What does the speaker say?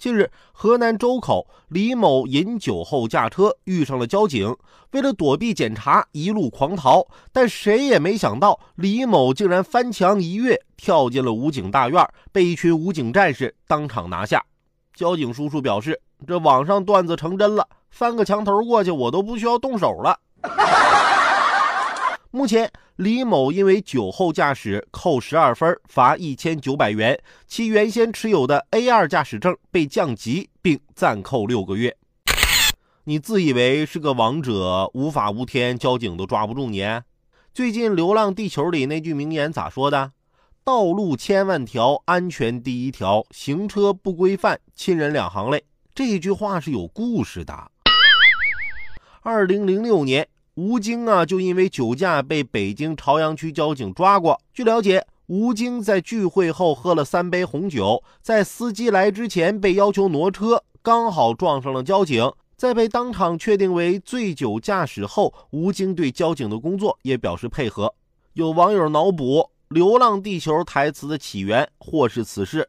近日，河南周口李某饮酒后驾车，遇上了交警。为了躲避检查，一路狂逃。但谁也没想到，李某竟然翻墙一跃，跳进了武警大院，被一群武警战士当场拿下。交警叔叔表示：“这网上段子成真了，翻个墙头过去，我都不需要动手了。”目前，李某因为酒后驾驶扣十二分，罚一千九百元；其原先持有的 A 二驾驶证被降级，并暂扣六个月。你自以为是个王者，无法无天，交警都抓不住你？最近《流浪地球》里那句名言咋说的？道路千万条，安全第一条，行车不规范，亲人两行泪。这句话是有故事的。二零零六年。吴京啊，就因为酒驾被北京朝阳区交警抓过。据了解，吴京在聚会后喝了三杯红酒，在司机来之前被要求挪车，刚好撞上了交警。在被当场确定为醉酒驾驶后，吴京对交警的工作也表示配合。有网友脑补《流浪地球》台词的起源，或是此事，